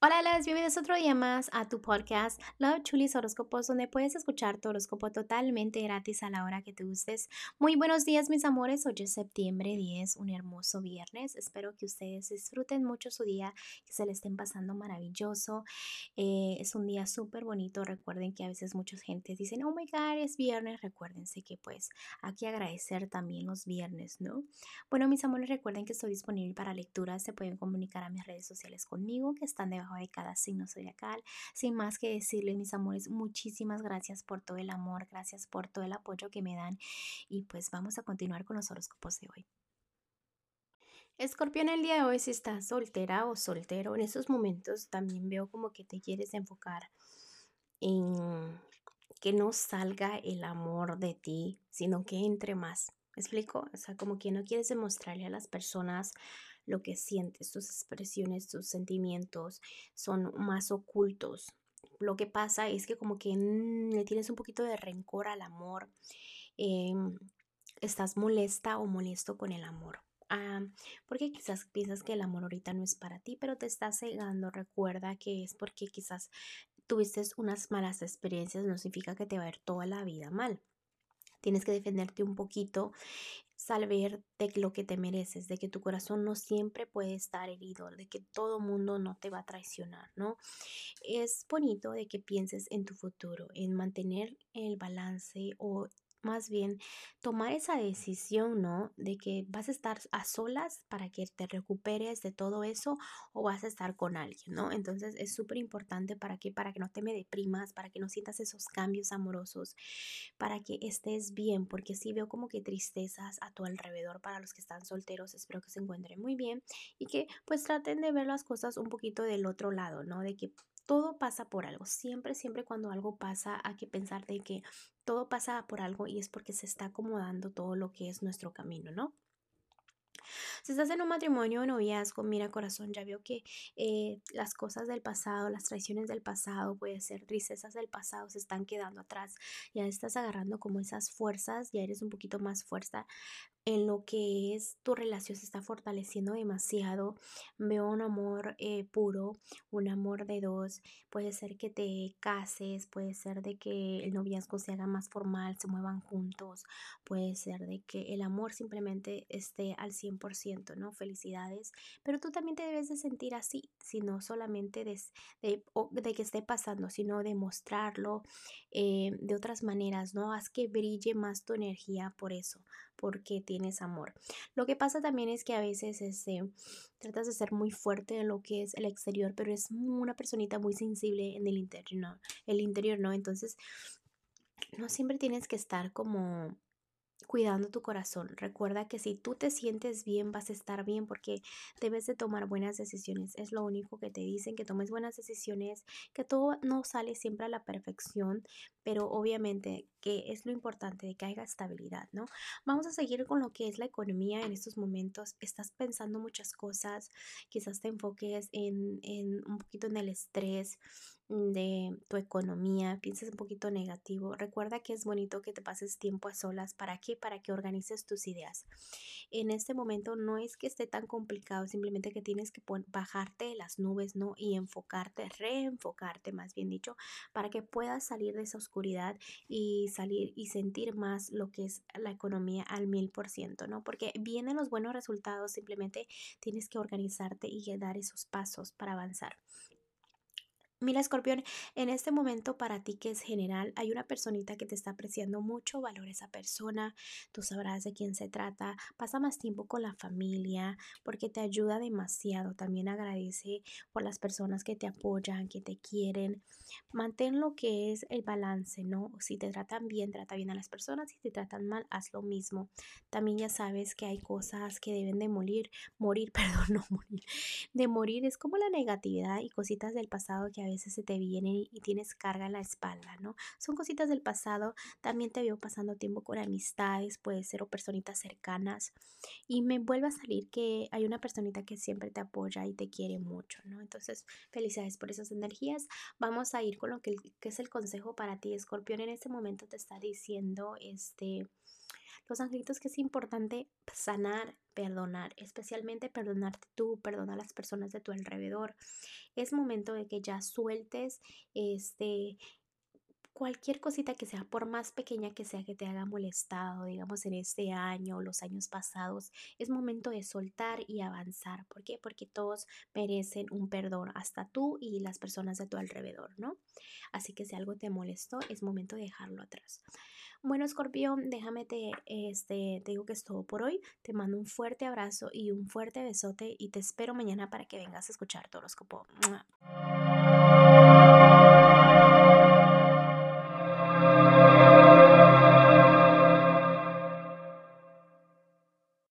Hola, las bienvenidos otro día más a tu podcast Love Chulis Horóscopos, donde puedes escuchar tu horóscopo totalmente gratis a la hora que te gustes. Muy buenos días, mis amores. Hoy es septiembre 10, un hermoso viernes. Espero que ustedes disfruten mucho su día, que se le estén pasando maravilloso. Eh, es un día súper bonito. Recuerden que a veces muchas gentes dicen, oh my god, es viernes. Recuérdense que pues hay que agradecer también los viernes, ¿no? Bueno, mis amores, recuerden que estoy disponible para lecturas. Se pueden comunicar a mis redes sociales conmigo, que están debajo de cada signo zodiacal. Sin más que decirles, mis amores, muchísimas gracias por todo el amor, gracias por todo el apoyo que me dan y pues vamos a continuar con los horóscopos de hoy. Escorpión, el día de hoy, si estás soltera o soltero, en esos momentos también veo como que te quieres enfocar en que no salga el amor de ti, sino que entre más. ¿Me explico? O sea, como que no quieres demostrarle a las personas lo que sientes, tus expresiones, tus sentimientos son más ocultos. Lo que pasa es que como que mm, le tienes un poquito de rencor al amor, em, estás molesta o molesto con el amor. Ah, porque quizás piensas que el amor ahorita no es para ti, pero te estás cegando. Recuerda que es porque quizás tuviste unas malas experiencias, no significa que te va a ir toda la vida mal. Tienes que defenderte un poquito, saber de lo que te mereces, de que tu corazón no siempre puede estar herido, de que todo mundo no te va a traicionar, ¿no? Es bonito de que pienses en tu futuro, en mantener el balance o más bien tomar esa decisión, ¿no? De que vas a estar a solas para que te recuperes de todo eso o vas a estar con alguien, ¿no? Entonces es súper importante para que, para que no te me deprimas, para que no sientas esos cambios amorosos, para que estés bien, porque si veo como que tristezas a tu alrededor para los que están solteros, espero que se encuentren muy bien y que pues traten de ver las cosas un poquito del otro lado, ¿no? De que todo pasa por algo. Siempre, siempre cuando algo pasa hay que pensar de que todo pasa por algo y es porque se está acomodando todo lo que es nuestro camino, ¿no? Si estás en un matrimonio o noviazgo, mira corazón, ya veo que eh, las cosas del pasado, las traiciones del pasado, puede ser tristezas del pasado, se están quedando atrás. Ya estás agarrando como esas fuerzas, ya eres un poquito más fuerza, en lo que es tu relación se está fortaleciendo demasiado. Veo un amor eh, puro, un amor de dos. Puede ser que te cases, puede ser de que el noviazgo se haga más formal, se muevan juntos, puede ser de que el amor simplemente esté al 100%, ¿no? Felicidades. Pero tú también te debes de sentir así, sino solamente de, de, que esté pasando, sino de mostrarlo eh, de otras maneras, ¿no? Haz que brille más tu energía por eso porque tienes amor. Lo que pasa también es que a veces este, tratas de ser muy fuerte en lo que es el exterior, pero es una personita muy sensible en el interior. El interior, ¿no? Entonces, no siempre tienes que estar como cuidando tu corazón. Recuerda que si tú te sientes bien, vas a estar bien porque debes de tomar buenas decisiones. Es lo único que te dicen, que tomes buenas decisiones, que todo no sale siempre a la perfección, pero obviamente que es lo importante de que haya estabilidad, ¿no? Vamos a seguir con lo que es la economía en estos momentos. Estás pensando muchas cosas, quizás te enfoques en, en un poquito en el estrés, de tu economía, pienses un poquito negativo, recuerda que es bonito que te pases tiempo a solas. ¿Para qué? Para que organices tus ideas. En este momento no es que esté tan complicado, simplemente que tienes que bajarte de las nubes, ¿no? Y enfocarte, reenfocarte, más bien dicho, para que puedas salir de esa oscuridad y salir y sentir más lo que es la economía al mil por ciento, ¿no? Porque vienen los buenos resultados, simplemente tienes que organizarte y dar esos pasos para avanzar. Mira, escorpión, en este momento para ti que es general, hay una personita que te está apreciando mucho, valora esa persona, tú sabrás de quién se trata, pasa más tiempo con la familia porque te ayuda demasiado, también agradece por las personas que te apoyan, que te quieren, mantén lo que es el balance, ¿no? Si te tratan bien, trata bien a las personas, si te tratan mal, haz lo mismo. También ya sabes que hay cosas que deben de morir, morir, perdón, no morir, de morir es como la negatividad y cositas del pasado que veces se te vienen y tienes carga en la espalda, ¿no? Son cositas del pasado, también te veo pasando tiempo con amistades, puede ser o personitas cercanas y me vuelve a salir que hay una personita que siempre te apoya y te quiere mucho, ¿no? Entonces, felicidades por esas energías. Vamos a ir con lo que, que es el consejo para ti, Escorpión, en este momento te está diciendo, este Los angelitos que es importante sanar, perdonar, especialmente perdonarte tú, perdonar a las personas de tu alrededor. Es momento de que ya sueltes este cualquier cosita que sea, por más pequeña que sea que te haga molestado, digamos en este año o los años pasados, es momento de soltar y avanzar. ¿Por qué? Porque todos merecen un perdón, hasta tú y las personas de tu alrededor, ¿no? Así que si algo te molestó, es momento de dejarlo atrás. Bueno, escorpión, déjame te, este, te digo que es todo por hoy. Te mando un fuerte abrazo y un fuerte besote y te espero mañana para que vengas a escuchar tu horóscopo.